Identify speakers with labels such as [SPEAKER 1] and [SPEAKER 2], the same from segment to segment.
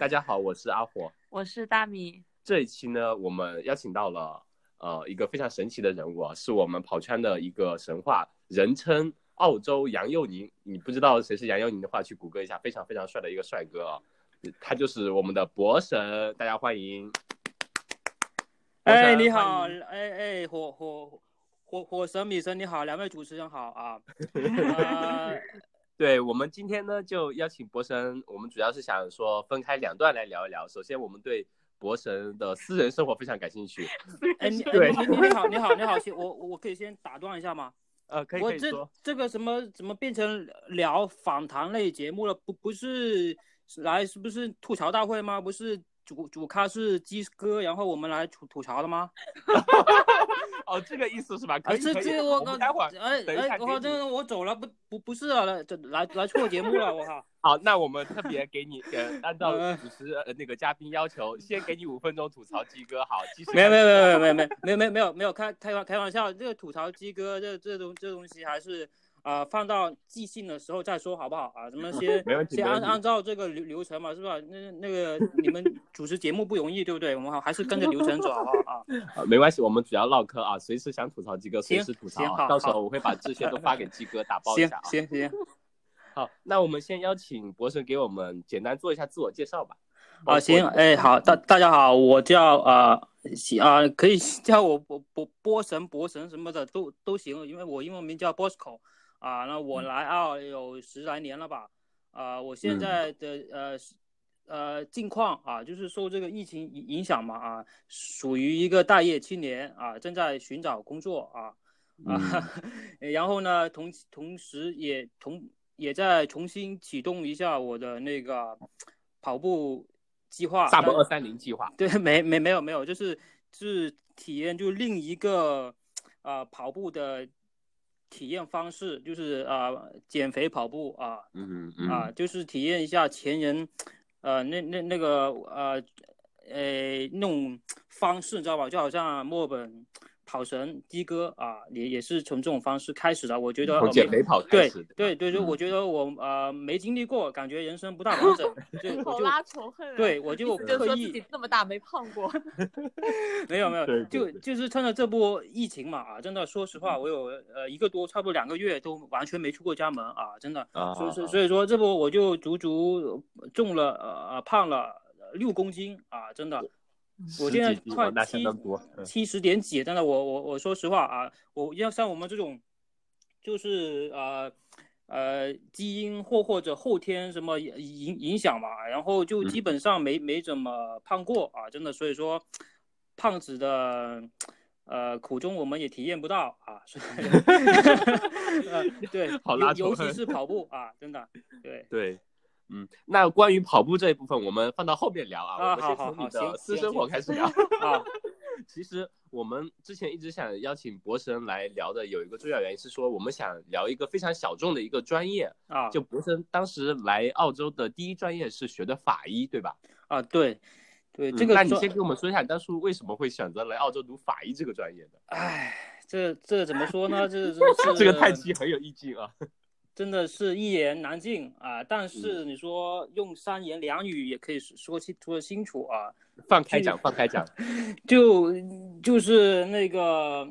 [SPEAKER 1] 大家好，我是阿火，
[SPEAKER 2] 我是大米。
[SPEAKER 1] 这一期呢，我们邀请到了呃一个非常神奇的人物啊，是我们跑圈的一个神话，人称澳洲杨佑宁。你不知道谁是杨佑宁的话，去谷歌一下，非常非常帅的一个帅哥啊，他就是我们的博神，大家欢迎。
[SPEAKER 3] 哎，你好，哎哎，火火火火神米神你好，两位主持人好啊。
[SPEAKER 1] 对我们今天呢，就邀请博神，我们主要是想说分开两段来聊一聊。首先，我们对博神的私人生活非常感兴趣。
[SPEAKER 3] 哎，你对，你你好，你好，你好，先我我可以先打断一下吗？
[SPEAKER 1] 呃，可以
[SPEAKER 3] 可以这这个什么怎么变成聊访谈类节目了？不不是来是不是吐槽大会吗？不是。主主咖是鸡哥，然后我们来吐吐槽的吗？
[SPEAKER 1] 哦，这个意思是吧？可以，
[SPEAKER 3] 这这我我
[SPEAKER 1] 待会儿
[SPEAKER 3] 哎哎，我靠，这我走了，不不不是啊，来来来错节目了，我靠。
[SPEAKER 1] 好，那我们特别给你呃，按照主持呃那个嘉宾要求，先给你五分钟吐槽鸡哥。好，继续。
[SPEAKER 3] 没有没有没有没有没有没有没有没有没有开开玩开玩笑，这个吐槽鸡哥这这东这东西还是。啊，放到即兴的时候再说好不好啊？咱们 先先按按照这个流流程嘛，是吧？那那个你们 主持节目不容易，对不对？我们好还是跟着流程走好不好
[SPEAKER 1] 啊？没关系，我们主要唠嗑啊，随时想吐槽鸡哥随时吐槽，
[SPEAKER 3] 啊，
[SPEAKER 1] 到时候我会把这些都发给鸡哥打包一下
[SPEAKER 3] 啊。行行，
[SPEAKER 1] 好，那我们先邀请博神给我们简单做一下自我介绍吧。
[SPEAKER 3] 啊，行，哎，好，大大家好，我叫啊，行啊，可以叫我波波波神博神什么的都都行，因为我英文名叫 Bosco。啊，那我来澳有十来年了吧？啊，我现在的呃呃近况啊，就是受这个疫情影影响嘛啊，属于一个待业青年啊，正在寻找工作啊啊，然后呢，同同时也同也在重新启动一下我的那个跑步计划，
[SPEAKER 1] 萨博二三零计划。
[SPEAKER 3] 对，没没没有没有，就是是体验就另一个啊跑步的。体验方式就是啊，减肥跑步啊，
[SPEAKER 1] 嗯嗯
[SPEAKER 3] 啊，就是体验一下前人，呃，那那那个呃，呃，那种方式，你知道吧？就好像墨尔本。跑神的哥啊，也也是从这种方式开始的。我觉得
[SPEAKER 1] 减肥跑
[SPEAKER 3] 对对对，就我觉得我呃没经历过，感觉人生不大完整。
[SPEAKER 2] 就拉仇恨。
[SPEAKER 3] 对，我就刻
[SPEAKER 2] 意这么大没胖过。
[SPEAKER 3] 没有没有，就就是趁着这波疫情嘛啊，真的说实话，我有呃一个多差不多两个月都完全没出过家门啊，真的。啊。所以所以说这波我就足足重了呃胖了六公斤啊，真的。我现在快七七十点几，真的，我我我说实话啊，我要像我们这种，就是呃呃基因或或者后天什么影影响嘛，然后就基本上没没怎么胖过啊，真的，所以说胖子的呃苦衷我们也体验不到啊，所以 对，尤尤其是跑步啊，真的，对。
[SPEAKER 1] 对。嗯，那关于跑步这一部分，我们放到后面聊
[SPEAKER 3] 啊。
[SPEAKER 1] 我们先从你的私生活开始 聊啊。其实我们之前一直想邀请博神来聊的，有一个重要原因是说，我们想聊一个非常小众的一个专业
[SPEAKER 3] 啊。
[SPEAKER 1] 就博神当时来澳洲的第一专业是学的法医，对吧？
[SPEAKER 3] 啊，对，对，这个。
[SPEAKER 1] 那你先给我们说一下，当初为什么会选择来澳洲读法医这个专业的？
[SPEAKER 3] 哎，这这怎么说呢？这
[SPEAKER 1] 这个太极很有意境啊。
[SPEAKER 3] 真的是一言难尽啊！但是你说用三言两语也可以说清说得清楚啊。
[SPEAKER 1] 放开讲，放开讲，
[SPEAKER 3] 就就是那个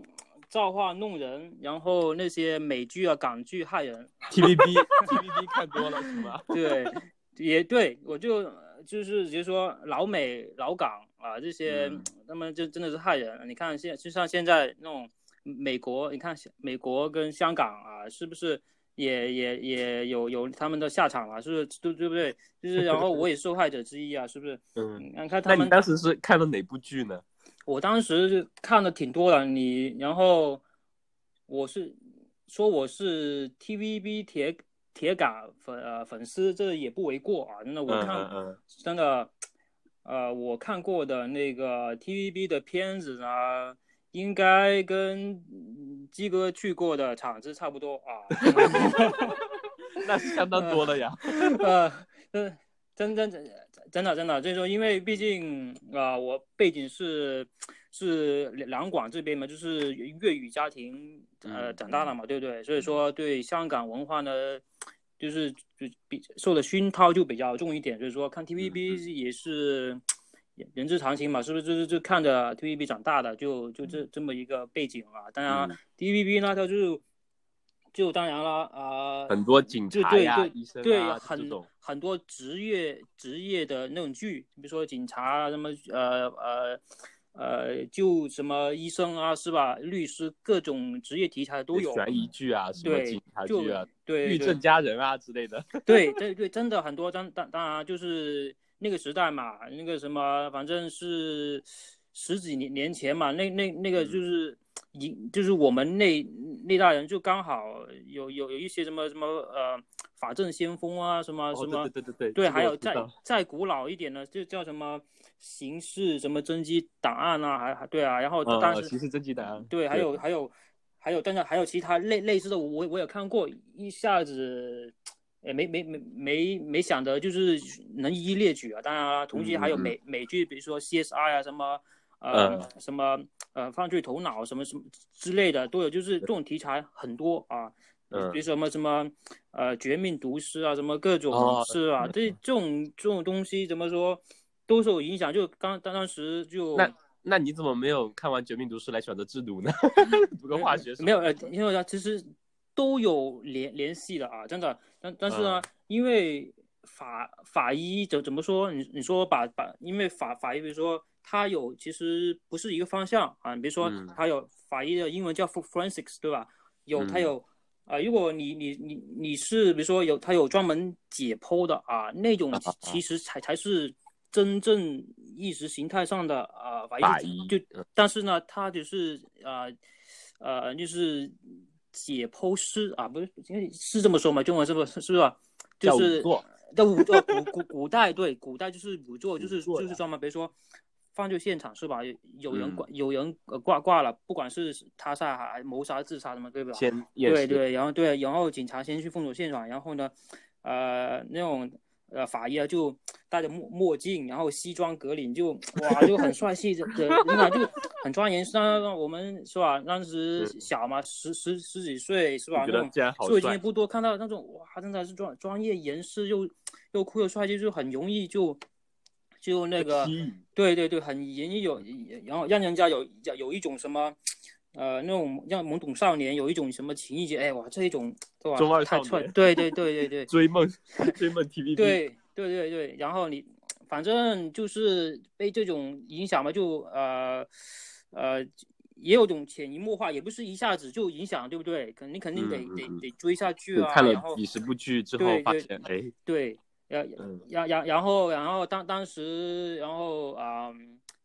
[SPEAKER 3] 造化弄人，然后那些美剧啊、港剧害人。
[SPEAKER 1] TVB，TVB 看多了是吗？
[SPEAKER 3] 对，也对，我就就是直接说老美、老港啊这些，那么就真的是害人。你看现就像现在那种美国，你看美国跟香港啊，是不是？也也也有有他们的下场了，是不是？对对不对？就是 然后我也受害者之一啊，是不是？嗯，你看他们。
[SPEAKER 1] 那你当时是看了哪部剧呢？
[SPEAKER 3] 我当时看的挺多的，你然后我是说我是 TVB 铁铁杆粉呃粉丝，这也不为过啊。真的，我看真的呃，我看过的那个 TVB 的片子啊。应该跟鸡哥去过的场子差不多啊，
[SPEAKER 1] 那是相当多的呀。
[SPEAKER 3] 呃，真真真真的真的，就是说，因为毕竟啊，我背景是是两广这边嘛，就是粤语家庭呃长大的嘛，对不对？所以说对香港文化呢就是就比受的熏陶就比较重一点，所以说看 TVB 也是人之常情嘛，是不是？就是就看着 TVB 长大的，就就这这么一个背景啊。当然 TVB 呢，它就就当然了啊，
[SPEAKER 1] 很多警察
[SPEAKER 3] 呀、
[SPEAKER 1] 医生
[SPEAKER 3] 啊，很很多职业职业的那种剧，比如说警察什么呃呃。呃，就什么医生啊，是吧？律师，各种职业题材都有。
[SPEAKER 1] 悬疑剧啊，什么警察剧啊，
[SPEAKER 3] 对，
[SPEAKER 1] 律政佳人啊之类的。
[SPEAKER 3] 对 对对，真的很多。当当当然就是那个时代嘛，那个什么，反正是十几年年前嘛，那那那个就是一就是我们那那代人就刚好有有有一些什么什么呃法政先锋啊，什么什么，
[SPEAKER 1] 对对对对
[SPEAKER 3] 对，还有再再古老一点的，就叫什么。刑事什么侦缉档案啊，还还对啊，然后当时
[SPEAKER 1] 刑事侦缉档案
[SPEAKER 3] 对，还有还有还有，但是还有其他类类似的，我我有看过，一下子也没没没没没想的，就是能一一列举啊。当然了，同时还有美美剧，比如说 CSI 啊，什么呃什么呃犯罪头脑什么什么之类的都有，就是这种题材很多啊。嗯，比如什么什么呃绝命毒师啊，什么各种是吧？这这种这种东西怎么说？都受影响，就刚当当时就
[SPEAKER 1] 那那你怎么没有看完《绝命毒师》来选择制毒呢？读个化学
[SPEAKER 3] 没有呃，因为它其实都有联联系的啊，真的。但但是呢，因为法法医怎怎么说？你你说把把，因为法法医，比如说他有其实不是一个方向啊。你比如说他有法医的英文叫 forensics，对吧？有他有啊，如果你你你你是比如说有他有专门解剖的啊，那种其实才才是。真正意识形态上的啊法医就，但是呢，他就是啊呃就是解剖师啊，不是是这么说吗？中文是不是是吧？就是
[SPEAKER 1] 在
[SPEAKER 3] 仵作古古古代对古代就是仵作，就是就是专门比如说犯罪现场是吧？有人挂有人挂挂了，不管是他杀还谋杀自杀什么，对吧？
[SPEAKER 1] 先
[SPEAKER 3] 对对，然后对，然后警察先去封锁现场，然后呢呃那种。呃，法医啊，就戴着墨墨镜，然后西装革领，就哇，就很帅气的，真的就很庄严。让让我们是吧？当时小嘛，十十十几岁是吧？那种社会经验不多，看到那种哇，真的是专专业人士，又又酷又帅气，就很容易就就那个，对对对，很容易有，然后让人家有有一种什么。呃，那种让懵懂少年有一种什么情谊节，哎哇，这一种对吧？
[SPEAKER 1] 中二少
[SPEAKER 3] 年，对对对对对，
[SPEAKER 1] 追梦追梦 TVB，
[SPEAKER 3] 对对对对，然后你反正就是被这种影响嘛，就呃呃，也有种潜移默化，也不是一下子就影响，对不对？肯定肯定得得得追下去啊。
[SPEAKER 1] 看了几十部剧之后，发现哎，
[SPEAKER 3] 对，然然然然后然后当当时然后啊，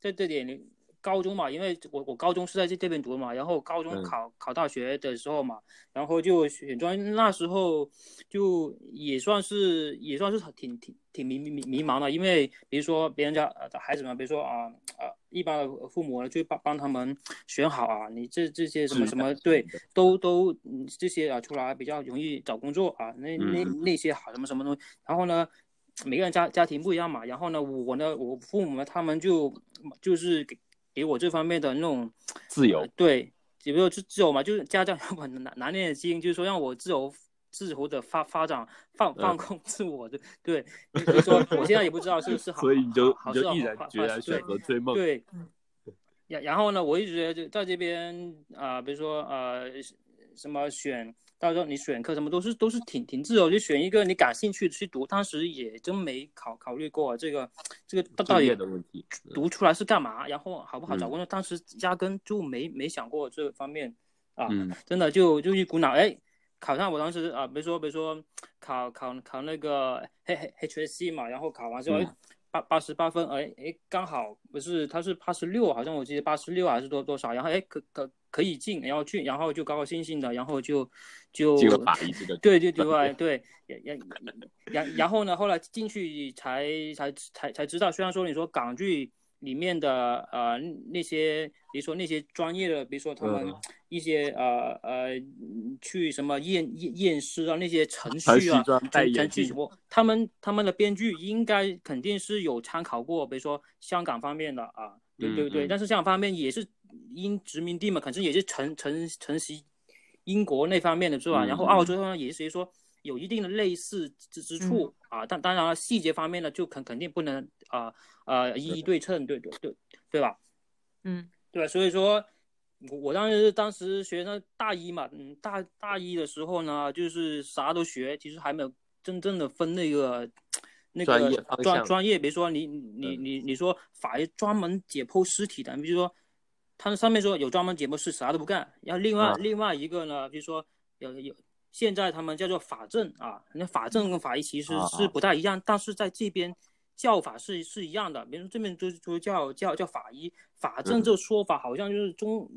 [SPEAKER 3] 在这点。高中嘛，因为我我高中是在这这边读的嘛，然后高中考考大学的时候嘛，然后就选专业，那时候就也算是也算是挺挺挺迷迷迷茫的，因为比如说别人家的孩子嘛，比如说啊啊，一般的父母就帮帮他们选好啊，你这这些什么什么对，都都这些啊出来比较容易找工作啊，那那那些好什么什么东西，然后呢，每个人家家庭不一样嘛，然后呢我呢我父母呢他们就就是给。给我这方面的那种
[SPEAKER 1] 自由，
[SPEAKER 3] 对，也不说自自由嘛，就是家长有本难难念的经，就是说让我自由自由的发发展，放放空 自我的，对，所以说我现在也不知道是不是好，
[SPEAKER 1] 所以你就
[SPEAKER 3] 你就
[SPEAKER 1] 毅然决然选择追梦，
[SPEAKER 3] 对，然然后呢，我一直觉得就在这边啊，比如说呃什么选。到时候你选课什么都是都是挺挺自由，就选一个你感兴趣去读。当时也真没考考虑过这个这个到底
[SPEAKER 1] 的问题，
[SPEAKER 3] 读出来是干嘛，然后好不好找工作？当时压根就没没想过这方面啊，真的就就一股脑哎，考上我当时啊，比如说比如说考考考那个 H H S C 嘛，然后考完之后八八十八分，哎哎刚好不是他是八十六，好像我记得八十六还是多多少，然后哎可可。可以进，然后去，然后就高高兴兴的，然后就就对对对对，然然然后呢，后来进去才才才才知道，虽然说你说港剧里面的呃那些，比如说那些专业的，比如说他们一些呃呃去什么验验验尸啊那些程序啊程序什么，他们他们的编剧应该肯定是有参考过，比如说香港方面的啊，对对对，但是香港方面也是。英殖民地嘛，可是也是承承承袭英国那方面的是吧？然后澳洲呢也是说，有一定的类似之之处啊，但当然了，细节方面呢，就肯肯定不能啊啊一一对称，对对对对吧？
[SPEAKER 2] 嗯，
[SPEAKER 3] 对，所以说，我我当时当时学生大一嘛，嗯，大大一的时候呢，就是啥都学，其实还没有真正的分那个那个专专业，比如说你你你你说法医专门解剖尸体的，比如说他们上面说有专门解剖师啥都不干，然后另外另外一个呢，比如说有有。现在他们叫做法证啊，那法证跟法医其实是不太一样，但是在这边叫法是是一样的。比如说这边就就叫叫叫法医，法政这个说法好像就是中，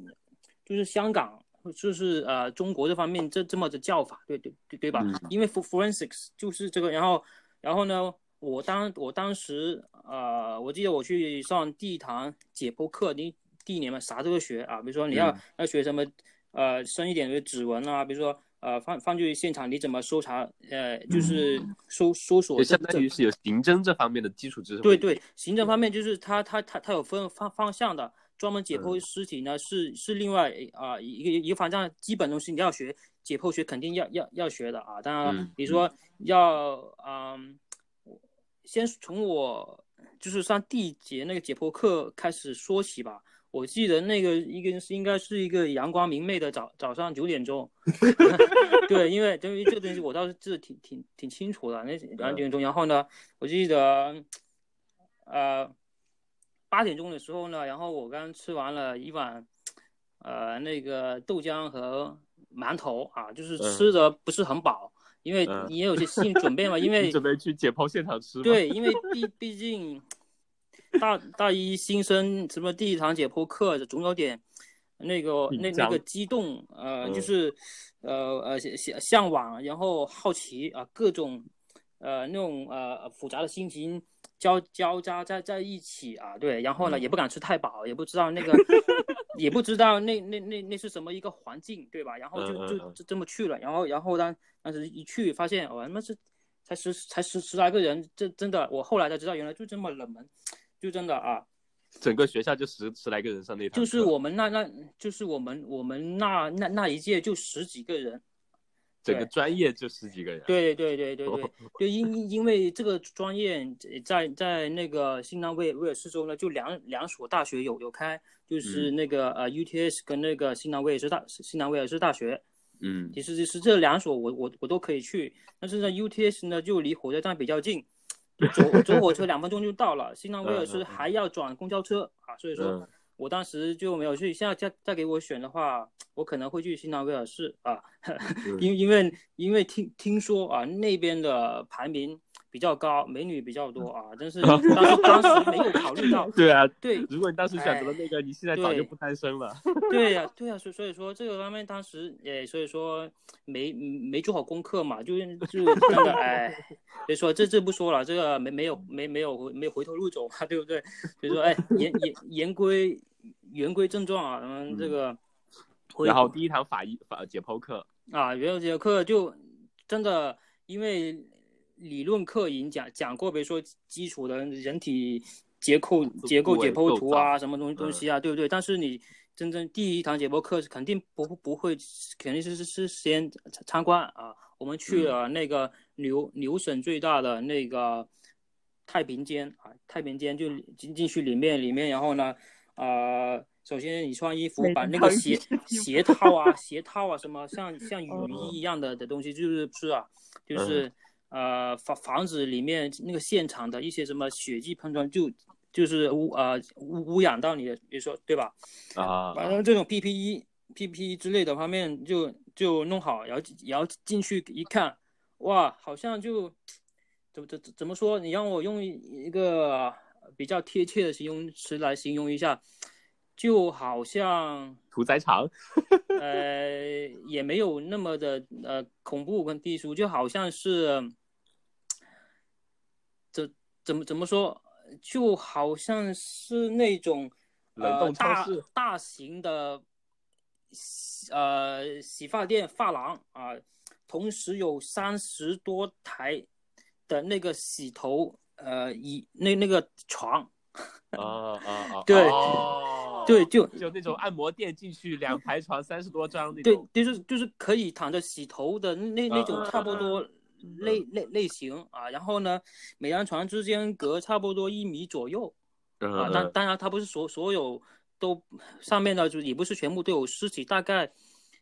[SPEAKER 3] 就是香港就是呃中国这方面这这么的叫法，对对对对吧？因为 forensics 就是这个，然后然后呢，我当我当时呃，我记得我去上第一堂解剖课，第第一年嘛，啥都要学啊，比如说你要要学什么呃深一点的指纹啊，比如说。呃，放放去现场，你怎么搜查？呃，就是搜搜索，
[SPEAKER 1] 相当于是有刑侦这方面的基础知识。
[SPEAKER 3] 对对，刑侦方面就是它它它它有分方方向的，专门解剖尸体呢是是另外啊一个一个方向，基本东西你要学，解剖学肯定要要要学的啊。当然，你说要嗯，先从我就是上第一节那个解剖课开始说起吧。我记得那个一个是应该是一个阳光明媚的早早上九点钟，对，因为因为这个东西我倒是记得挺挺挺清楚的，那两点钟。然后呢，我记得呃八点钟的时候呢，然后我刚吃完了一碗呃那个豆浆和馒头啊，就是吃的不是很饱，因为你也有些心理准备嘛，因为
[SPEAKER 1] 准备去解剖现场吃。
[SPEAKER 3] 对，因为毕毕竟。大大一新生什么第一堂解剖课总有点那个那那个激动，呃，就是呃呃向向往，然后好奇啊，各种呃那种呃复杂的心情交交杂在在一起啊，对，然后呢也不敢吃太饱，也不知道那个 也不知道那那那那是什么一个环境，对吧？然后就就就这么去了，然后然后当当时一去发现，我他妈是才十才十十来个人，这真的我后来才知道原来就这么冷门。就真的啊，
[SPEAKER 1] 整个学校就十十来个人上那
[SPEAKER 3] 堂，就是我们那那，就是我们我们那那那一届就十几个人，
[SPEAKER 1] 整个专业就十几个人。
[SPEAKER 3] 对对对对对，就因因为这个专业在在那个新南威威尔士州呢，就两两所大学有有开，就是那个呃 UTS 跟那个新南威尔士大新南威尔士大学。
[SPEAKER 1] 嗯，
[SPEAKER 3] 其实是这两所我我我都可以去，但是呢 UTS 呢就离火车站比较近。走走火车 两分钟就到了，新南威尔士还要转公交车啊，所以说我当时就没有去。现在再再给我选的话，我可能会去新南威尔士啊，因 因为因为听听说啊那边的排名。比较高，美女比较多啊，但是当时当时没有考虑到。
[SPEAKER 1] 对啊，
[SPEAKER 3] 对，
[SPEAKER 1] 如果你当时选择了那个，你现在早就不单身了。
[SPEAKER 3] 对呀，对呀，所所以说这个方面当时诶，所以说没没做好功课嘛，就就真的哎，所以说这这不说了，这个没没有没没有没有回头路走嘛，对不对？所以说哎，言言言归言归正传啊，咱嗯，这个。
[SPEAKER 1] 然后第一堂法医法解剖课
[SPEAKER 3] 啊，原有节课就真的因为。理论课已经讲讲过，比如说基础的人体结构结构解剖图啊，什么东西东西啊，对不对？但是你真正第一堂解剖课是肯定不不会，肯定是是是先参观啊。我们去了那个牛牛省最大的那个太平间啊，太平间就进进去里面里面，然后呢，呃，首先你穿衣服，把那个鞋鞋套啊鞋套啊什么像像雨衣一样的的东西，就是是啊，就是。呃，房房子里面那个现场的一些什么血迹喷撞，就就是污呃污污染到你的，比如说对吧？
[SPEAKER 1] 啊，
[SPEAKER 3] 反正这种 PPE、PPE 之类的方面就就弄好，然后然后进去一看，哇，好像就怎么怎怎怎么说？你让我用一个比较贴切的形容词来形容一下，就好像
[SPEAKER 1] 屠宰场，
[SPEAKER 3] 呃，也没有那么的呃恐怖跟低俗，就好像是。怎怎么怎么说，就好像是那种呃大大型的呃洗发店发廊啊，同时有三十多台的那个洗头呃椅那那个床
[SPEAKER 1] 啊啊啊
[SPEAKER 3] 对对就
[SPEAKER 1] 就那种按摩店进去两排床三十多张那
[SPEAKER 3] 种对就是就是可以躺着洗头的那那种差不多类类类型啊，然后呢，每张床之间隔差不多一米左右啊，当当然它不是所所有都上面的就也不是全部都有尸体，大概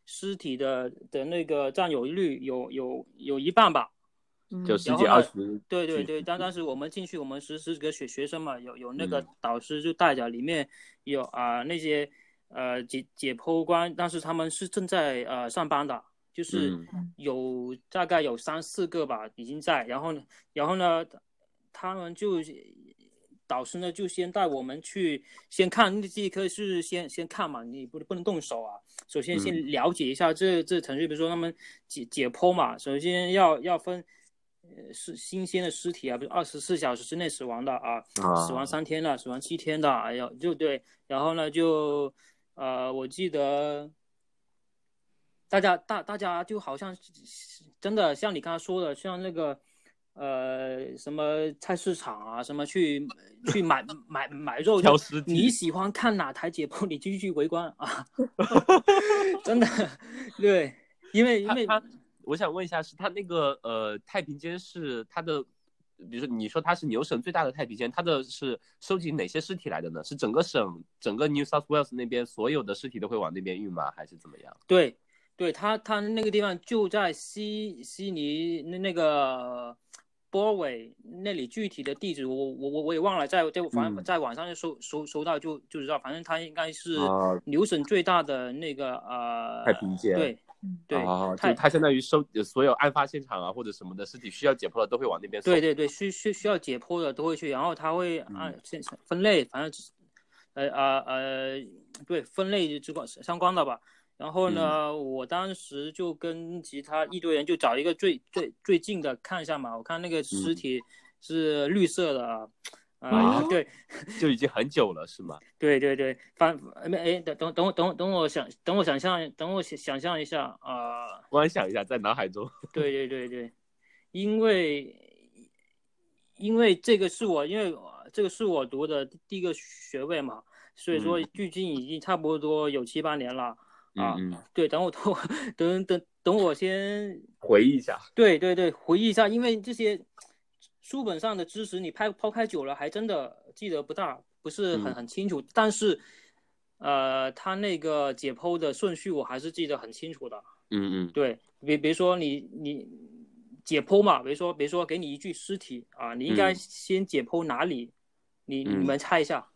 [SPEAKER 3] 尸体的的那个占有率有有有一半吧。
[SPEAKER 1] 就十几二十，
[SPEAKER 3] 对对对，当当时我们进去，我们十十几个学学生嘛，有有那个导师就带着，里面有啊那些呃解解剖官，当时他们是正在呃上班的，就是有大概有三四个吧已经在，然后呢然后呢他们就导师呢就先带我们去先看那这科是先先看嘛，你不不能动手啊，首先先了解一下这这程序，比如说他们解解剖嘛，首先要要分。呃，是新鲜的尸体啊，不是二十四小时之内死亡的啊，死亡三天的，死亡七天的，哎呀，就对，然后呢，就呃，我记得大家大大家就好像真的像你刚才说的，像那个呃什么菜市场啊，什么去去买买买肉，
[SPEAKER 1] 挑尸体，
[SPEAKER 3] 你喜欢看哪台解剖，你就去围观啊，真的，对，因为因为。
[SPEAKER 1] 我想问一下，是他那个呃太平间是他的，比如说你说他是牛省最大的太平间，他的是收集哪些尸体来的呢？是整个省整个 New South Wales 那边所有的尸体都会往那边运吗？还是怎么样？
[SPEAKER 3] 对，对他他那个地方就在悉悉尼那那个波尾那里，具体的地址我我我我也忘了，在在反正在网上就搜搜搜到就就知道，反正他应该是牛省最大的那个呃
[SPEAKER 1] 太平间
[SPEAKER 3] 对。对，
[SPEAKER 1] 就它相当于收所有案发现场啊或者什么的尸体需要解剖的都会往那边送。
[SPEAKER 3] 对对对，需需需要解剖的都会去，然后他会按现分类，反正呃呃呃，对，分类之关相关的吧。然后呢，我当时就跟其他一堆人就找一个最最最近的看一下嘛，我看那个尸体是绿色的啊。啊，对，
[SPEAKER 1] 就已经很久了，是吗？
[SPEAKER 3] 对对对，反没哎，等等等我等等我想等我想象等我想想象一下啊，
[SPEAKER 1] 观想一下在脑海中。
[SPEAKER 3] 对对对对，因为因为这个是我因为这个是我读的第一个学位嘛，所以说距今已经差不多有七八年了啊。对，等我等等等等我先
[SPEAKER 1] 回忆一下。
[SPEAKER 3] 对对对，回忆一下，因为这些。书本上的知识你拍抛开久了，还真的记得不大，不是很很清楚。但是，呃，他那个解剖的顺序我还是记得很清楚的。
[SPEAKER 1] 嗯嗯，
[SPEAKER 3] 对，比比如说你你解剖嘛，比如说比如说给你一具尸体啊，你应该先解剖哪里？你你们猜一下。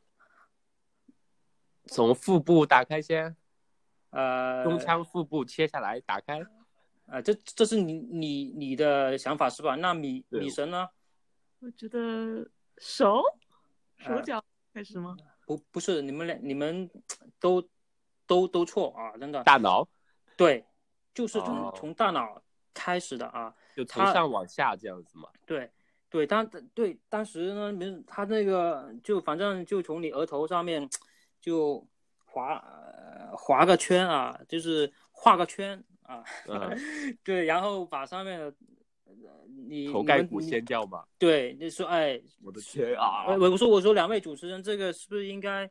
[SPEAKER 1] 从腹部打开先。
[SPEAKER 3] 呃。
[SPEAKER 1] 胸腔腹部切下来打开。
[SPEAKER 3] 啊，这这是你你你的想法是吧？那米米神呢？
[SPEAKER 2] 我觉得手手脚开始吗？
[SPEAKER 3] 不不是，你们俩你们都都都错啊！真的。
[SPEAKER 1] 大脑。
[SPEAKER 3] 对，就是从从大脑开始的啊。
[SPEAKER 1] 就从上往下这样子嘛。
[SPEAKER 3] 对对，当对当时呢，没他那个就反正就从你额头上面就划划个圈啊，就是画个圈啊。对，然后把上面的。你
[SPEAKER 1] 头盖骨先掉吗？
[SPEAKER 3] 对，你说，哎，
[SPEAKER 1] 我的天啊！
[SPEAKER 3] 我我说我说两位主持人，这个是不是应该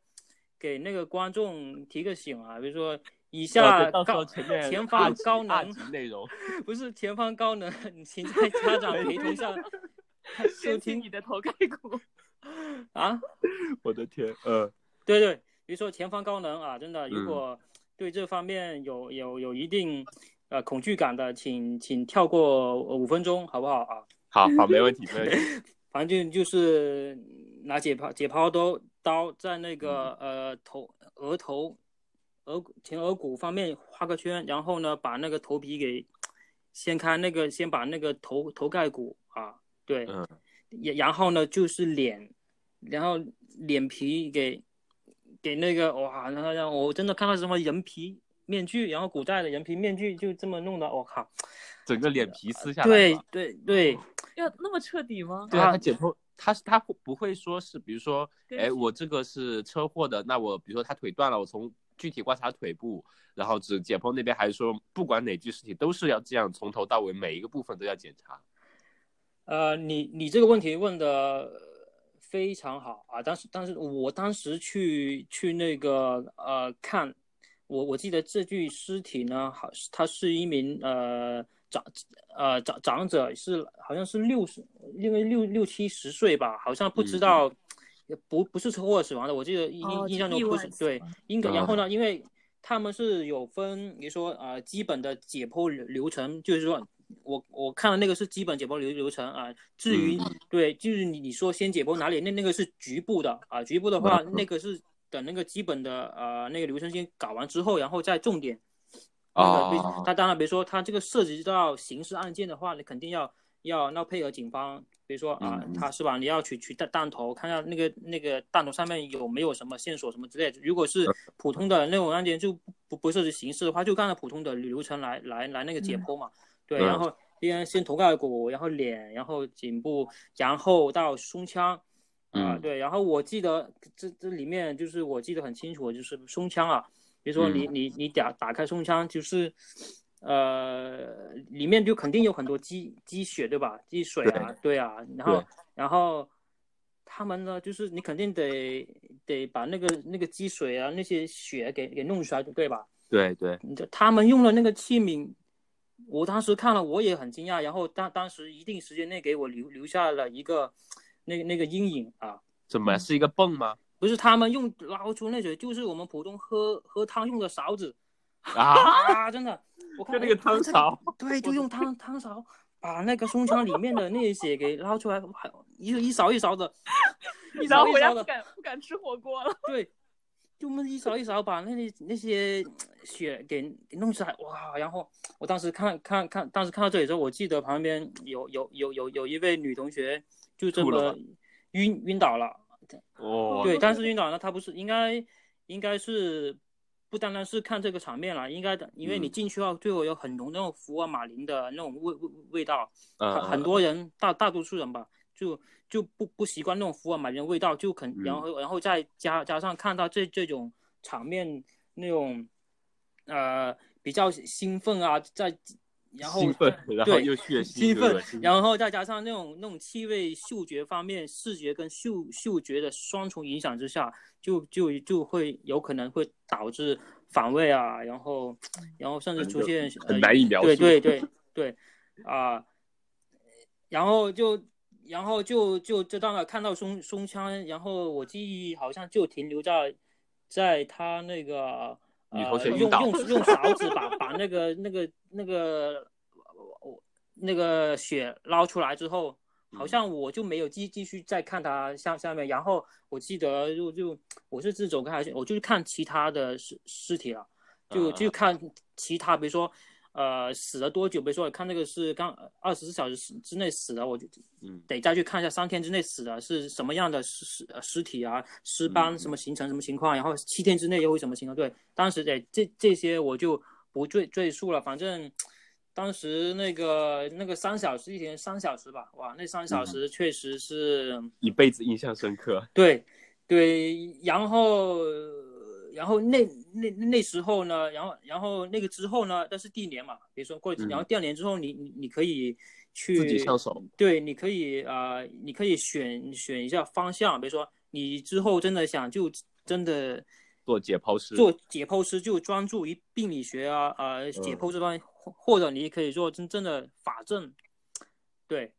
[SPEAKER 3] 给那个观众提个醒啊？比如说以下高前方高能
[SPEAKER 1] 内容，
[SPEAKER 3] 不是前方高能，请在家长陪同下 收听
[SPEAKER 2] 你的头盖骨
[SPEAKER 3] 啊！
[SPEAKER 1] 我的天，呃，
[SPEAKER 3] 对对，比如说前方高能啊，真的，如果对这方面有有有一定。呃，恐惧感的，请请跳过五分钟，好不好啊？
[SPEAKER 1] 好好，没问题，没问题。
[SPEAKER 3] 反正就是拿解剖解剖刀刀在那个呃头额头额前额骨方面画个圈，然后呢把那个头皮给掀开，那个先把那个头头盖骨啊，对，然然后呢就是脸，然后脸皮给给那个哇，然后让我真的看到什么人皮。面具，然后古代的人皮面具就这么弄的，我靠，
[SPEAKER 1] 整个脸皮撕下来。
[SPEAKER 3] 对对对，
[SPEAKER 2] 要那么彻底吗？
[SPEAKER 1] 对啊，他解剖，他是他不会说是，比如说，哎，我这个是车祸的，那我比如说他腿断了，我从具体观察腿部，然后只解剖那边还是说，不管哪具尸体都是要这样从头到尾每一个部分都要检查。
[SPEAKER 3] 呃，你你这个问题问的非常好啊，但是但是我当时去去那个呃看。我我记得这具尸体呢，好，他是一名呃长呃长长者是好像是六十，因为六六七十岁吧，好像不知道，不不是车祸死亡的，我记得印印象中不是对，应该然后呢，因为他们是有分，比如说呃基本的解剖流流程，就是说我我看了那个是基本解剖流流程啊，至于对，就是你你说先解剖哪里，那那个是局部的啊，局部的话那个是等那个基本的呃那个流程先搞完之后，然后再重点。啊，他当然，比如说他这个涉及到刑事案件的话，你肯定要要要配合警方，比如说啊，他是吧？你要取取弹弹头，看下那个那个弹头上面有没有什么线索什么之类的。如果是普通的那种案件，就不不涉及刑事的话，就按照普通的流程来来来那个解剖嘛。对，然后先先头盖骨，然后脸，然后颈部，然后到胸腔，啊，对，然后我记得这这里面就是我记得很清楚，就是胸腔啊。比如说你你你打打开胸腔，就是，呃，里面就肯定有很多积积血，对吧？积水啊，对啊。然后然后他们呢，就是你肯定得得把那个那个积水啊，那些血给给弄出来，对吧？
[SPEAKER 1] 对对。
[SPEAKER 3] 他们用了那个器皿，我当时看了我也很惊讶。然后当当时一定时间内给我留留下了一个那个那个阴影啊。
[SPEAKER 1] 怎么是一个泵吗？
[SPEAKER 3] 不是他们用捞出那水，就是我们普通喝喝汤用的勺子
[SPEAKER 1] 啊！
[SPEAKER 3] 真的，我看
[SPEAKER 1] 就那个汤勺，
[SPEAKER 3] 对，就用汤汤勺把那个胸腔里面的那些血给捞出来，还一 一勺一勺的，
[SPEAKER 2] 一勺一勺的，不敢不敢吃火锅了。
[SPEAKER 3] 对，就我们一勺一勺把那那些血给给弄出来，哇！然后我当时看看看，当时看到这里之后，我记得旁边有有有有有一位女同学就这么晕晕倒了。
[SPEAKER 1] 哦，
[SPEAKER 3] 对，但是晕倒了，他不是应该，应该是不单单是看这个场面了，应该的，因为你进去后，最后有很浓那种福尔马林的那种味味味道，很很多人大大多数人吧，就就不不习惯那种福尔马林味道，就肯然后然后再加加上看到这这种场面那种，呃，比较兴奋啊，在。然后
[SPEAKER 1] 兴奋，然后又血
[SPEAKER 3] 腥，兴奋，然后再加上那种那种气味、嗅觉方面，视觉跟嗅嗅觉的双重影响之下，就就就会有可能会导致反胃啊，然后然后甚至出现
[SPEAKER 1] 很难以描述。
[SPEAKER 3] 对 对对对，啊，然后就然后就就就到了看到胸胸腔，然后我记忆好像就停留在在他那个。
[SPEAKER 1] 女同学
[SPEAKER 3] 用用用勺子把把那个那个那个我那个血捞出来之后，好像我就没有继继续再看他下下面，然后我记得就就我是自走开，我就看其他的尸尸体了，就就看其他，比如说。呃，死了多久？比如说，我看那个是刚二十四小时之内死的，我就得再去看一下三天之内死的是什么样的尸尸尸体啊，尸斑什么形成什么情况，然后七天之内又会什么情况？对，当时得这这些我就不赘赘述了。反正当时那个那个三小时一天三小时吧，哇，那三小时确实是
[SPEAKER 1] 一辈子印象深刻。
[SPEAKER 3] 对，对，然后。然后那那那时候呢，然后然后那个之后呢，但是第一年嘛，比如说过，然后第二年之后，你你你可以去
[SPEAKER 1] 自己上手，
[SPEAKER 3] 对，你可以啊，你可以选选一下方向，比如说你之后真的想就真的
[SPEAKER 1] 做解剖师，
[SPEAKER 3] 做解剖师就专注于病理学啊呃解剖这方面，或者你可以做真正的法证，对，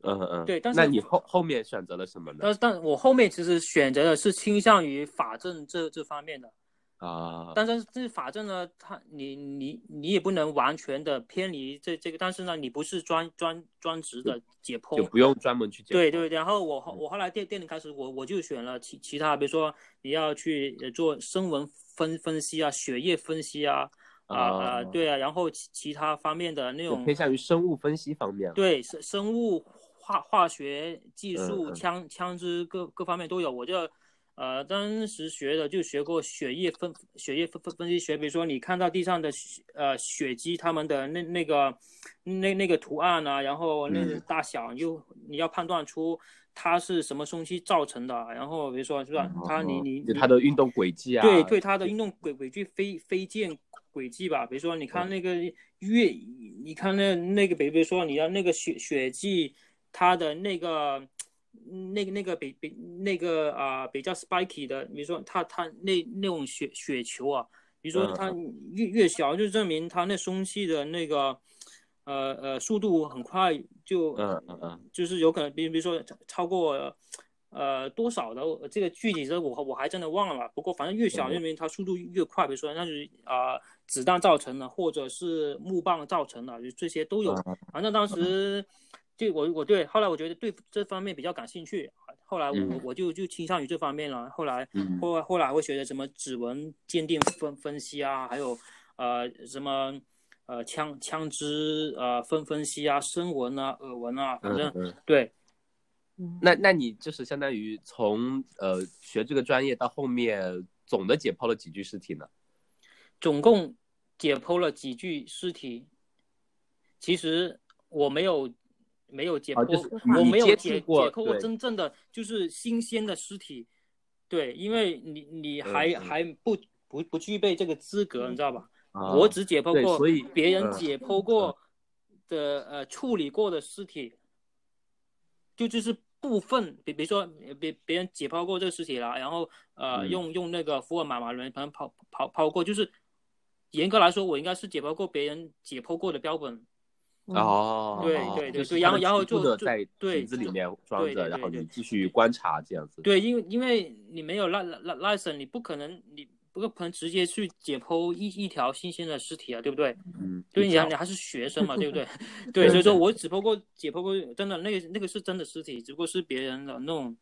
[SPEAKER 1] 嗯嗯，
[SPEAKER 3] 对，但是
[SPEAKER 1] 那你后后面选择了什么呢？
[SPEAKER 3] 但是但我后面其实选择的是倾向于法证这这方面的。
[SPEAKER 1] 啊，
[SPEAKER 3] 但是这法证呢，它你你你也不能完全的偏离这这个，但是呢，你不是专专专职的解剖，
[SPEAKER 1] 就不用专门去解剖。
[SPEAKER 3] 对对，然后我我后来店店里开始，我我就选了其其他，比如说你要去做声纹分分析啊，血液分析啊，啊啊，对啊，然后其其他方面的那种
[SPEAKER 1] 偏向于生物分析方面。
[SPEAKER 3] 对，生生物化化学技术、枪枪支各各方面都有，我就。呃，当时学的就学过血液分血液分分分析学，比如说你看到地上的呃血迹，它们的那那个那那个图案啊，然后那个大小，你就你要判断出它是什么东西造成的，然后比如说是吧，它你你
[SPEAKER 1] 它的运动轨迹啊，
[SPEAKER 3] 对对，它的运动轨轨迹飞飞溅轨迹吧，比如说你看那个月，你看那那个比比如说你要那个血血迹，它的那个。那个那个比比那个啊比较 spiky 的，比如说它它那那种雪雪球啊，比如说它越越小，就证明它那松气的那个呃呃速度很快就
[SPEAKER 1] 嗯嗯嗯，
[SPEAKER 3] 就是有可能，比比如说超过呃多少的这个具体的我我还真的忘了。不过反正越小，证明它速度越快，比如说那是啊子弹造成的，或者是木棒造成的，就这些都有。反正当时就我我对后来我觉得对这方面比较感兴趣。后来我我就就倾向于这方面了。后来后后来会学的什么指纹鉴定分分析啊，还有呃什么呃枪枪支呃分分析啊，声纹啊，耳纹啊，反正对。
[SPEAKER 1] 那那你就是相当于从呃学这个专业到后面总的解剖了几具尸体呢？
[SPEAKER 3] 总共解剖了几具尸体？其实我没有。没有解剖，我没有解解剖过真正的就是新鲜的尸体，对，因为你你还还不不不具备这个资格，你知道吧？我只解剖过别人解剖过的呃处理过的尸体，就就是部分，比比如说别别人解剖过这个尸体了，然后呃用用那个福尔马马轮可能刨刨刨过，就是严格来说，我应该是解剖过别人解剖过的标本。
[SPEAKER 1] 哦，
[SPEAKER 3] 对对对对，然后然后就
[SPEAKER 1] 在瓶子里面装着，然后你继续观察这样子。
[SPEAKER 3] 对，因为因为你没有 lic license，你不可能你不可能直接去解剖一一条新鲜的尸体啊，对不对？
[SPEAKER 1] 嗯，
[SPEAKER 3] 对，你你还是学生嘛，对不对？对，所以说我只不过解剖过，真的那个那个是真的尸体，只不过是别人的那种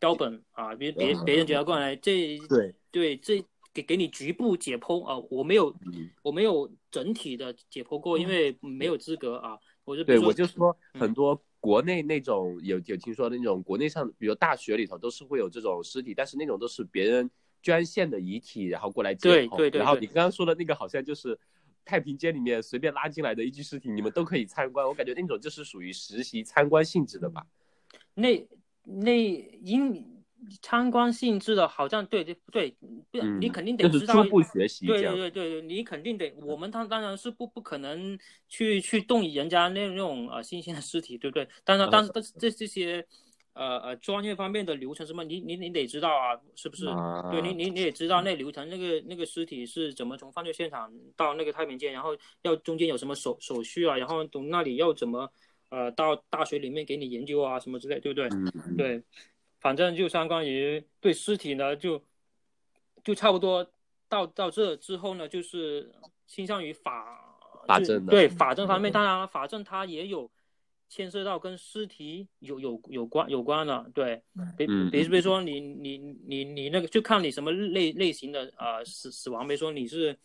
[SPEAKER 3] 标本啊，别别别人解剖过来，这
[SPEAKER 1] 对
[SPEAKER 3] 对这。给给你局部解剖啊，我没有，我没有整体的解剖过，因为没有资格啊。我就
[SPEAKER 1] 对我就说很多国内那种有有听说的那种国内上，比如大学里头都是会有这种尸体，但是那种都是别人捐献的遗体，然后过来解
[SPEAKER 3] 剖。对对对。
[SPEAKER 1] 然后你刚刚说的那个好像就是太平间里面随便拉进来的一具尸体，你们都可以参观。我感觉那种就是属于实习参观性质的吧。
[SPEAKER 3] 那那因。参观性质的，好像对对对，不，你肯定得知道。
[SPEAKER 1] 初步学习。
[SPEAKER 3] 对对对对，你肯定得，我们当当然是不不可能去去动人家那那种呃新鲜的尸体，对不对？当然，但是但是这这些呃呃专业方面的流程什么，你你你得知道啊，是不是？对你你你也知道那流程，那个那个尸体是怎么从犯罪现场到那个太平间，然后要中间有什么手手续啊，然后从那里要怎么呃到大学里面给你研究啊什么之类，对不对？对。反正就相当于对尸体呢，就就差不多到到这之后呢，就是倾向于法
[SPEAKER 1] 法证
[SPEAKER 3] 对法证方面，当然了法证它也有牵涉到跟尸体有有有关有关的，对，比比比如说你你你你那个就看你什么类类型的啊死死亡，比如说你是。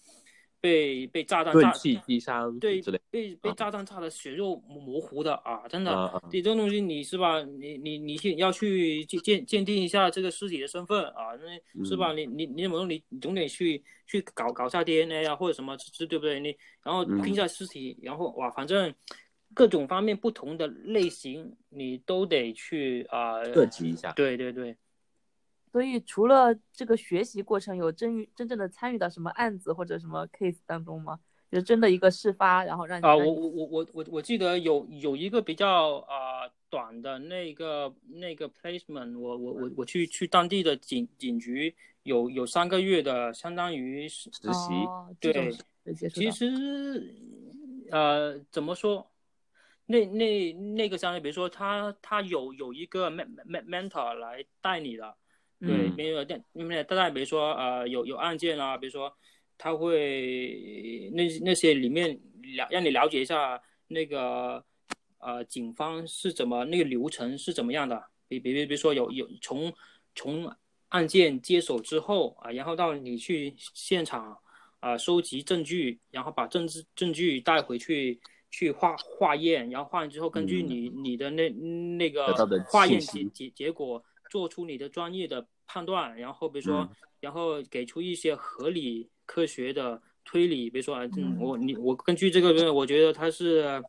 [SPEAKER 3] 被被炸弹炸
[SPEAKER 1] 气击伤，
[SPEAKER 3] 对，被被炸弹炸的血肉模糊的啊，真的，你这种东西你是吧？你你你去要去鉴鉴鉴定一下这个尸体的身份啊，那是吧？你你你怎么你总得去去搞搞下 DNA 啊，或者什么，这对不对？你然后拼一下尸体，然后哇，反正各种方面不同的类型你都得去啊
[SPEAKER 1] 涉及一下，
[SPEAKER 3] 对对对。
[SPEAKER 2] 所以，除了这个学习过程，有真真正的参与到什么案子或者什么 case 当中吗？就是真的一个事发，然后让你
[SPEAKER 3] 啊，我我我我我我记得有有一个比较啊短的那个那个 placement，我我我我去去当地的警警局有有三个月的，相当于实
[SPEAKER 1] 习。
[SPEAKER 3] 对，其实呃怎么说？那那那个相当于比如说他他有有一个 men men mentor 来带你的。对，没有但，因为大概比如说呃有有案件啊，比如说他会那那些里面了让你了解一下那个呃警方是怎么那个流程是怎么样的，比比比比如说有有从从案件接手之后啊，然后到你去现场啊收集证据，然后把证据证据带回去去化化验，然后化验之后根据你你的那那个化验结结结果做出你的专业的。判断，然后比如说，然后给出一些合理科学的推理，比如说，嗯，我你我根据这个，我觉得他是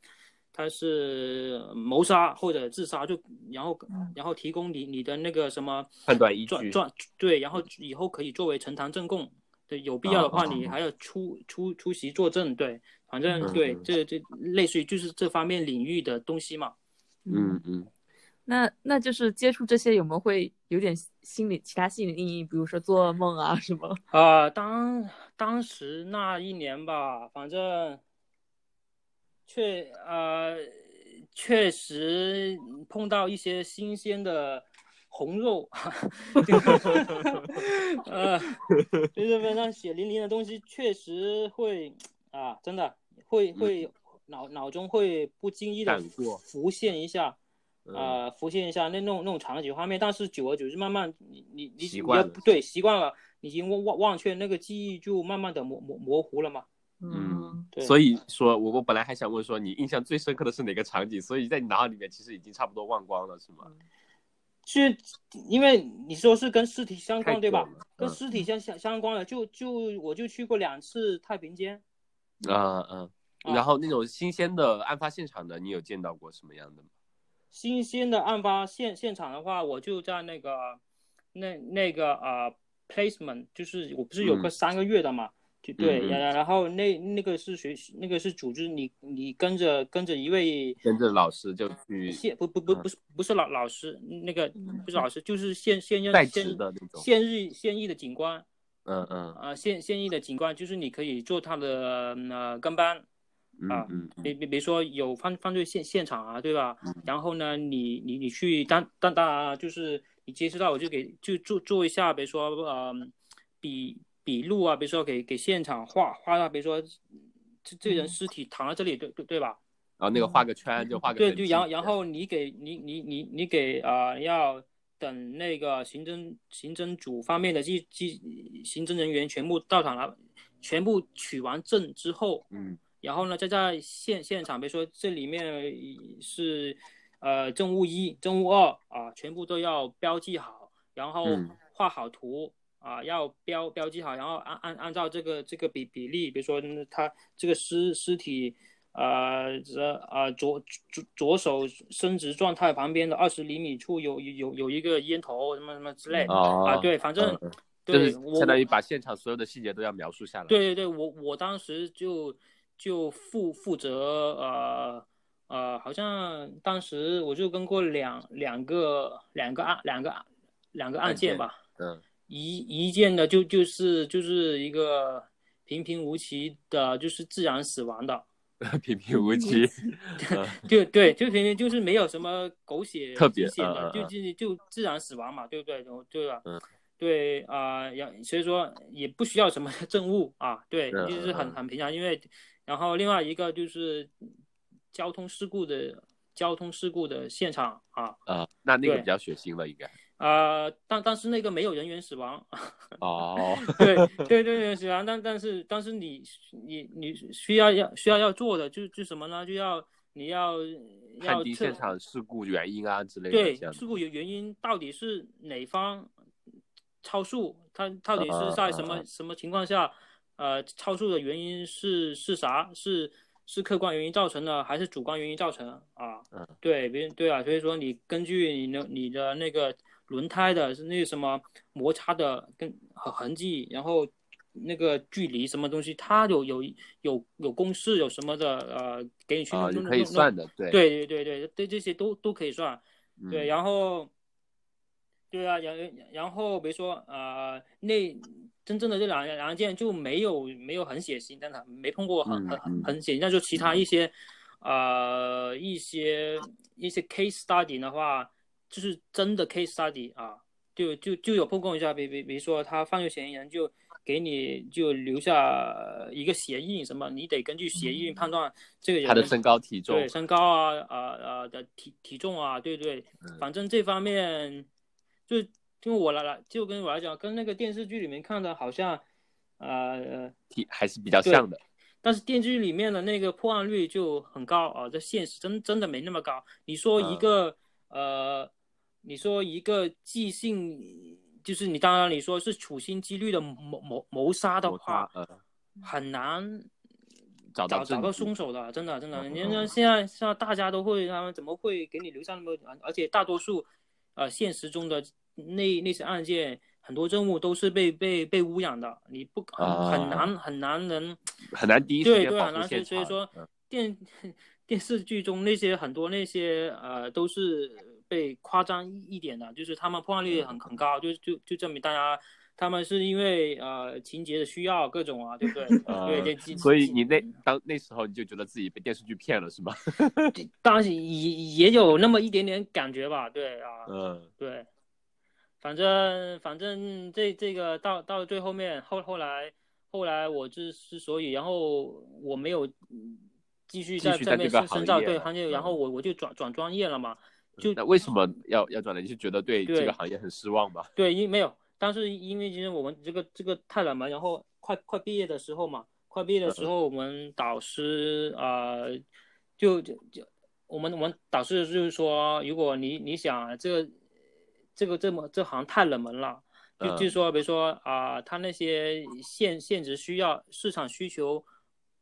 [SPEAKER 3] 他是谋杀或者自杀，就然后然后提供你你的那个什么
[SPEAKER 1] 判断依
[SPEAKER 3] 据，对，然后以后可以作为呈堂证供，对，有必要的话你还要出出出席作证，对，反正对，这这类似于就是这方面领域的东西嘛，
[SPEAKER 1] 嗯嗯。
[SPEAKER 2] 那那就是接触这些有没有会有点心理其他心理阴影，比如说做梦啊什么？
[SPEAKER 3] 啊，当当时那一年吧，反正确呃确实碰到一些新鲜的红肉，呃，就是非常血淋淋的东西，确实会啊，真的会会脑脑中会不经意的浮现一下。呃，浮现一下那那种那种场景画面，但是久而久之，慢慢你你你
[SPEAKER 1] 习惯
[SPEAKER 3] 对习惯了，已经忘忘忘却那个记忆，就慢慢的模模模糊了嘛。
[SPEAKER 1] 嗯，对。所以说我我本来还想问说，你印象最深刻的是哪个场景？所以在你脑海里面其实已经差不多忘光了，是吗？
[SPEAKER 3] 是，因为你说是跟尸体相关对吧？跟尸体相相相关的，就就我就去过两次太平间。
[SPEAKER 1] 啊嗯。然后那种新鲜的案发现场的，你有见到过什么样的吗？
[SPEAKER 3] 新鲜的案发现现场的话，我就在那个那那个呃 placement，就是我不是有个三个月的嘛，就对，然然后那那个是学那个是组织你你跟着跟着一位
[SPEAKER 1] 跟着老师就去
[SPEAKER 3] 现不不不不是不是老老师那个不是老师就是现现任现
[SPEAKER 1] 的那种。
[SPEAKER 3] 现役现役的警官，
[SPEAKER 1] 嗯嗯。
[SPEAKER 3] 啊现现役的警官就是你可以做他的呃跟班。啊，比比比如说有犯犯罪现现场啊，对吧？然后呢，你你你去当当当，就是你接触到我就给就做做一下，比如说呃笔笔录啊，比如说给给现场画画啊，比如说这这人尸体躺在这里，对对对吧？
[SPEAKER 1] 然后那个画个圈就画个
[SPEAKER 3] 对对，然后然后你给你你你你给啊要等那个刑侦刑侦组方面的记记刑侦人员全部到场了，全部取完证之后，
[SPEAKER 1] 嗯。
[SPEAKER 3] 然后呢，再在现现场，比如说这里面是，呃，证物一、证物二啊，全部都要标记好，然后画好图啊，要标标记好，然后按按按照这个这个比比例，比如说他这个尸尸体，呃，这呃左左左手伸直状态旁边的二十厘米处有有有一个烟头什么什么之类啊，对，反正对，
[SPEAKER 1] 相当于把现场所有的细节都要描述下来。
[SPEAKER 3] 对对对，我我当时就。就负负责呃呃，好像当时我就跟过两两个两个案两个案两个案件吧，
[SPEAKER 1] 嗯，
[SPEAKER 3] 一一件的就就是就是一个平平无奇的，就是自然死亡的，
[SPEAKER 1] 平平无奇，
[SPEAKER 3] 就对就平平就是没有什么狗血
[SPEAKER 1] 特别
[SPEAKER 3] 的，就就就自然死亡嘛，对不对？对吧？
[SPEAKER 1] 嗯，
[SPEAKER 3] 对啊，要所以说也不需要什么 证物啊，对，就是很很平常，因为。然后另外一个就是交通事故的交通事故的现场啊
[SPEAKER 1] 啊，那那个比较血腥了，应该。
[SPEAKER 3] 啊，但但是那个没有人员死亡。
[SPEAKER 1] 哦，
[SPEAKER 3] 对对对对死亡，但但是但是你你你需要要需要要做的就就什么呢？就要你要
[SPEAKER 1] 判定现场事故原因啊之类的，
[SPEAKER 3] 对事故原原因到底是哪方超速，他到底是在什么什么情况下？呃，超速的原因是是啥？是是客观原因造成的，还是主观原因造成啊？
[SPEAKER 1] 嗯，
[SPEAKER 3] 对，别对啊，所以说你根据你的你的那个轮胎的是那个什么摩擦的跟痕痕迹，然后那个距离什么东西，它有有有有公式有什么的呃，给你去弄
[SPEAKER 1] 可以算的，对
[SPEAKER 3] 对对对对，这些都都可以算，对，然后对啊，然然后比如说呃那。真正的这两两件就没有没有很血腥，真的没碰过很很很血腥。那就其他一些，呃，一些一些 case study 的话，就是真的 case study 啊，就就就有碰过一下，比比比如说他犯罪嫌疑人就给你就留下一个鞋印什么，你得根据鞋印判断这个人
[SPEAKER 1] 他的身高体重，
[SPEAKER 3] 对身高啊呃呃的体体重啊，对对，反正这方面就。因为我来来就跟我来讲，跟那个电视剧里面看的好像，呃，
[SPEAKER 1] 还是比较像的。
[SPEAKER 3] 但是电视剧里面的那个破案率就很高啊，在现实真真的没那么高。你说一个呃，你说一个即兴，就是你当然你说是处心积虑的谋谋谋杀的话，很难
[SPEAKER 1] 找到
[SPEAKER 3] 找个凶手的，真的真的。你看现在现在大家都会，他们怎么会给你留下那么，而且大多数呃现实中的。那那些案件很多证物都是被被被污染的，你不很难很难能
[SPEAKER 1] 很难第一
[SPEAKER 3] 对对很难所以所以说电 电视剧中那些很多那些呃都是被夸张一点的，就是他们破案率很很高，就就就证明大家他们是因为呃情节的需要各种啊，对不对？对对，
[SPEAKER 1] 所以你那当那时候你就觉得自己被电视剧骗了是吗？
[SPEAKER 3] 当时也也有那么一点点感觉吧，对啊，
[SPEAKER 1] 嗯，
[SPEAKER 3] 对，反正反正这这个到到最后面后后来后来我之之所以然后我没有继续在
[SPEAKER 1] 在
[SPEAKER 3] 面深深造对
[SPEAKER 1] 行
[SPEAKER 3] 业，然后我我就转转专业了嘛。就
[SPEAKER 1] 那为什么要要转呢？你是觉得对这个行业很失望吗？
[SPEAKER 3] 对，因没有，当时因为其实我们这个这个太冷门，然后快快毕业的时候嘛，快毕业的时候，我们导师啊，就就就我们我们导师就是说，如果你你想这个这个这么这行太冷门了，就就是说，比如说啊，他那些现现值需要市场需求。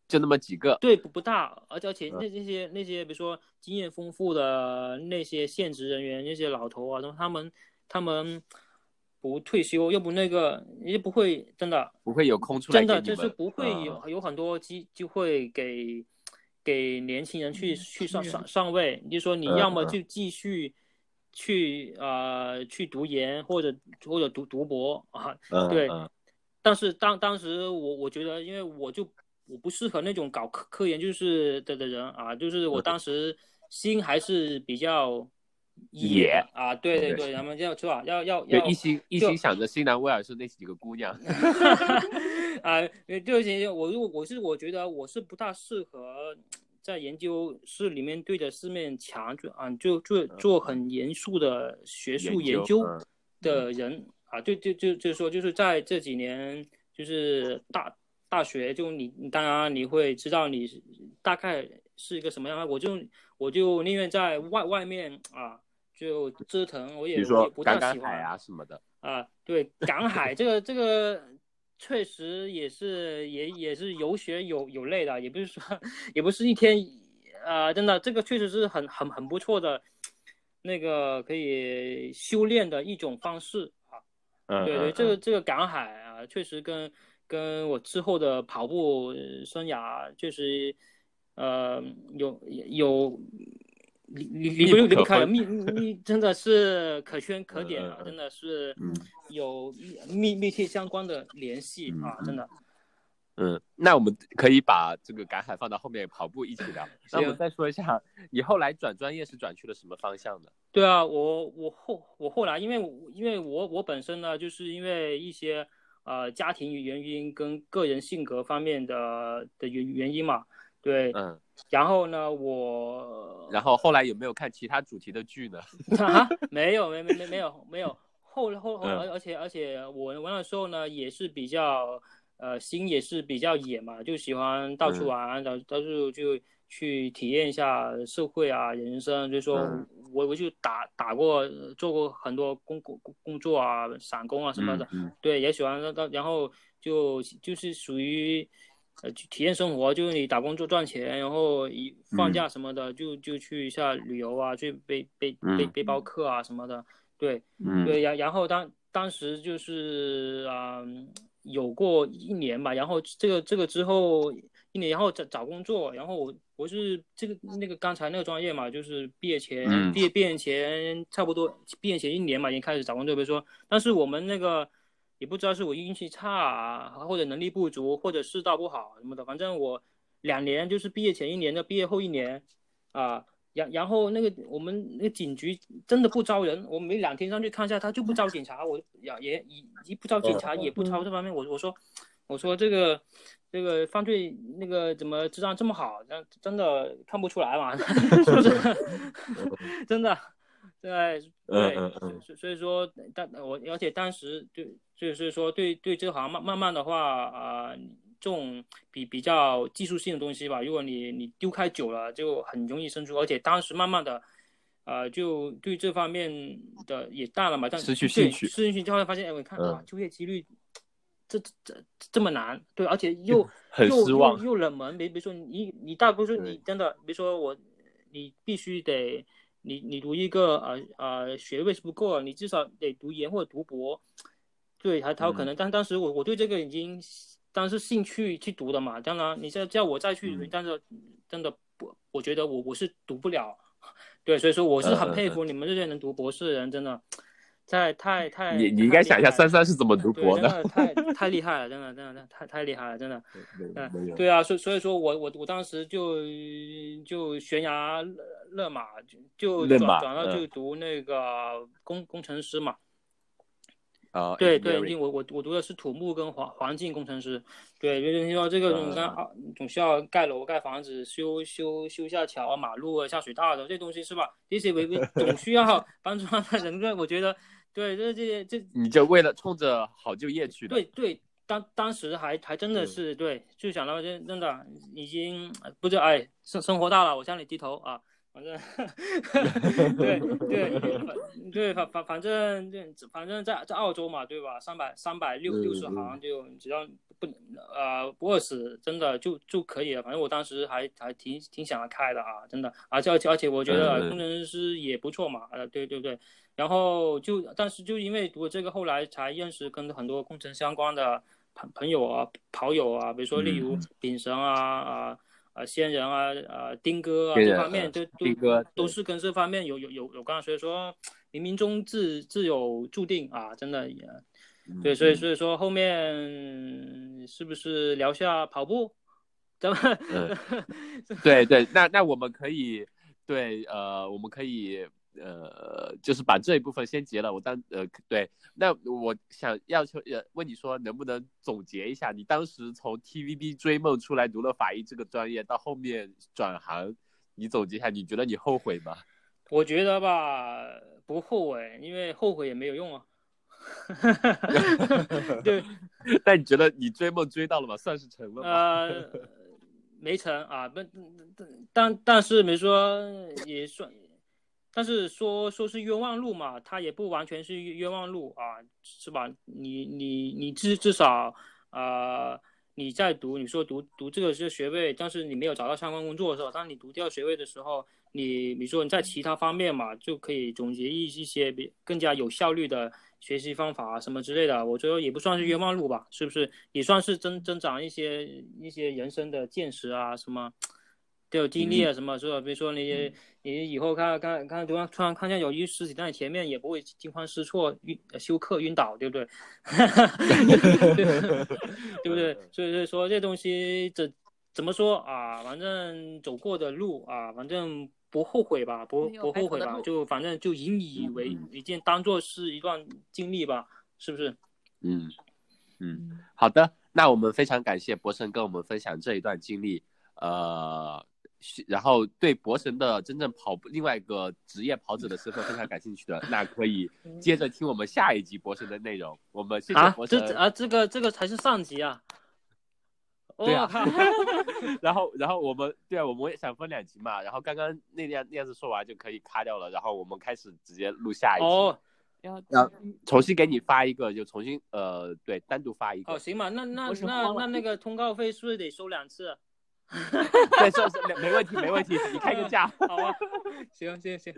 [SPEAKER 1] 就那么几个，
[SPEAKER 3] 对，不不大，而且而且那那些那些，比如说经验丰富的那些现职人员，那些老头啊，他们他们不退休，又不那个，也不会真的
[SPEAKER 1] 不会有空出来，
[SPEAKER 3] 真的就是不会有有很多机机会给给年轻人去去上上上位。你就说你要么就继续去呃去读研或者或者读读博啊，对。但是当当时我我觉得，因为我就。我不适合那种搞科科研就是的的人啊，就是我当时心还是比较野啊，对对对，咱们要是吧，要要要
[SPEAKER 1] 一心一心想着新南威尔士那几个姑娘。
[SPEAKER 3] 啊，对不起，我如果我是我觉得我是不大适合在研究室里面对着四面墙就啊就做做很严肃的学术研究的人啊，就就就就是说就是在这几年就是大。大学就你，当然你会知道你大概是一个什么样的。我就我就宁愿在外外面啊，就折腾，我也也不大喜欢
[SPEAKER 1] 啊什么的
[SPEAKER 3] 啊。对，赶海这个这个确实也是也也是有血有有泪的，也不是说也不是一天啊，真的这个确实是很很很不错的，那个可以修炼的一种方式啊。
[SPEAKER 1] 嗯，
[SPEAKER 3] 对对，这个这个赶海啊，确实跟。跟我之后的跑步生涯确实，呃，有有离离离不离不开密密，真的是可圈可点啊，真的是有密密切相关的联系啊，真的。
[SPEAKER 1] 嗯，那我们可以把这个赶海放到后面跑步一起聊。那我们再说一下，你后来转专业是转去了什么方向的？
[SPEAKER 3] 对啊，我我后我后来因为因为我我本身呢，就是因为一些。呃，家庭原因跟个人性格方面的的原原因嘛，对，
[SPEAKER 1] 嗯，
[SPEAKER 3] 然后呢，我，
[SPEAKER 1] 然后后来有没有看其他主题的剧呢？
[SPEAKER 3] 啊，没有，没没没没有没有，后后后，而而且而且我玩的时候呢，也是比较，呃，心也是比较野嘛，就喜欢到处玩，到到处就。去体验一下社会啊，人生，就是说我我就打打过，做过很多工工工作啊，散工啊什么的，对，也喜欢。到，然后就就是属于，呃，体验生活，就是你打工做赚钱，然后一放假什么的，就就去一下旅游啊，去背背背背包客啊什么的，对，对，然然后当当时就是啊，有过一年吧，然后这个这个之后一年，然后找找工作，然后我。我是这个那个刚才那个专业嘛，就是毕业前毕业毕业前差不多毕业前一年嘛，已经开始找工作。比如说，但是我们那个也不知道是我运气差啊，或者能力不足，或者世道不好什么的。反正我两年就是毕业前一年到，毕业后一年啊，然然后那个我们那个警局真的不招人，我每两天上去看一下，他就不招警察，我也也一不招警察也不招这方面，我我说我说这个。这个犯罪那个怎么质量这么好？真真的看不出来嘛？是不是？真的，对对，所所以说，但我而且当时对就是说，对对这行慢慢慢的话啊，这种比比较技术性的东西吧，如果你你丢开久了，就很容易生疏。而且当时慢慢的，啊，就对这方面的也淡了嘛，但
[SPEAKER 1] 失去兴趣，
[SPEAKER 3] 失去兴趣就会发现，哎，我看啊，就业几率。这这这么难，对，而且 又又又又冷门。比比如说你你大多数你真的，比如说我，你必须得你你读一个呃呃学位是不够，你至少得读研或者读博，对，还他有可能。但当时我我对这个已经当时兴趣去读的嘛。当然，你再叫我再去，但是真的不，我觉得我我是读不了。对，所以说我是很佩服你们这些能读博士的人，真的。太太太，
[SPEAKER 1] 你你应该想一下，三三是怎么读博
[SPEAKER 3] 的？太太厉害了，真的真的太 太厉害了，真的。嗯，对啊，所所以说我我我当时就就悬崖勒马，就转转到就读那个工工程师嘛。
[SPEAKER 1] 啊，
[SPEAKER 3] 对对，因为我我我读的是土木跟环环境工程师，对，就是说这个你看啊，总需要盖楼、盖房子、修修修下桥啊、马路啊、下水道的这东西是吧？这些为总需要 帮助他人类，我觉得，对，这这些这
[SPEAKER 1] 你就为了冲着好就业去
[SPEAKER 3] 的？对对，当当时还还真的是对，就想到这真的已经不知道哎，生生活大了，我向你低头啊。反正，对对对，反反反正对反正在在澳洲嘛，对吧？三百三百六六十行就只要不呃不饿死，真的就就可以了。反正我当时还还挺挺想得开的啊，真的。而且而且而且我觉得工程师也不错嘛，呃对对对。然后就但是就因为读这个，后来才认识跟很多工程相关的朋朋友啊、跑友啊，比如说例如丙神啊啊。啊，仙人啊，啊，丁哥啊，这方面都都都是跟这方面有有有有关，所以说冥冥中自自有注定啊，真的也对，所以所以说后面是不是聊下跑步？
[SPEAKER 1] 咱们 对对，那那我们可以对呃，我们可以。呃，就是把这一部分先结了。我当呃对，那我想要求呃问你说，能不能总结一下，你当时从 TVB 追梦出来读了法医这个专业，到后面转行，你总结一下，你觉得你后悔吗？
[SPEAKER 3] 我觉得吧，不后悔，因为后悔也没有用啊。对，
[SPEAKER 1] 但你觉得你追梦追到了吗？算是成了吗？
[SPEAKER 3] 呃，没成啊，不，但但是没说也算。但是说说是冤枉路嘛，它也不完全是冤枉路啊，是吧？你你你至至少啊，你在读，你说读读这个是学位，但是你没有找到相关工作是吧？当你读掉学位的时候，你你说你在其他方面嘛，就可以总结一一些比更加有效率的学习方法什么之类的，我觉得也不算是冤枉路吧，是不是？也算是增增长一些一些人生的见识啊什么。都有经历啊，什么是吧？比如说你，你以后看看看，突然突然看见有一尸体在你前面，也不会惊慌失措、晕休克、晕倒，对不对？对不对？所以所以说这东西怎怎么说啊？反正走过的路啊，反正不后悔吧，不不后悔吧，就反正就引以为一件，当做是一段经历吧，是不是？
[SPEAKER 1] 嗯嗯，好的，那我们非常感谢博胜跟我们分享这一段经历，呃。然后对博神的真正跑步另外一个职业跑者的身份非常感兴趣的，那可以接着听我们下一集博神的内容。我们谢谢博神。
[SPEAKER 3] 啊，这啊这个这个才是上集啊。
[SPEAKER 1] 对啊。然后然后我们对啊，我们也想分两集嘛。然后刚刚那样那样子说完就可以卡掉了。然后我们开始直接录下一集。
[SPEAKER 3] 哦。
[SPEAKER 1] 要要重新给你发一个，就重新呃对单独发一个。
[SPEAKER 3] 哦，行吧，那那那那那个通告费是不是得收两次？
[SPEAKER 1] 对，是是没没问题，没问题，你开个价，
[SPEAKER 3] 好吧？行行行。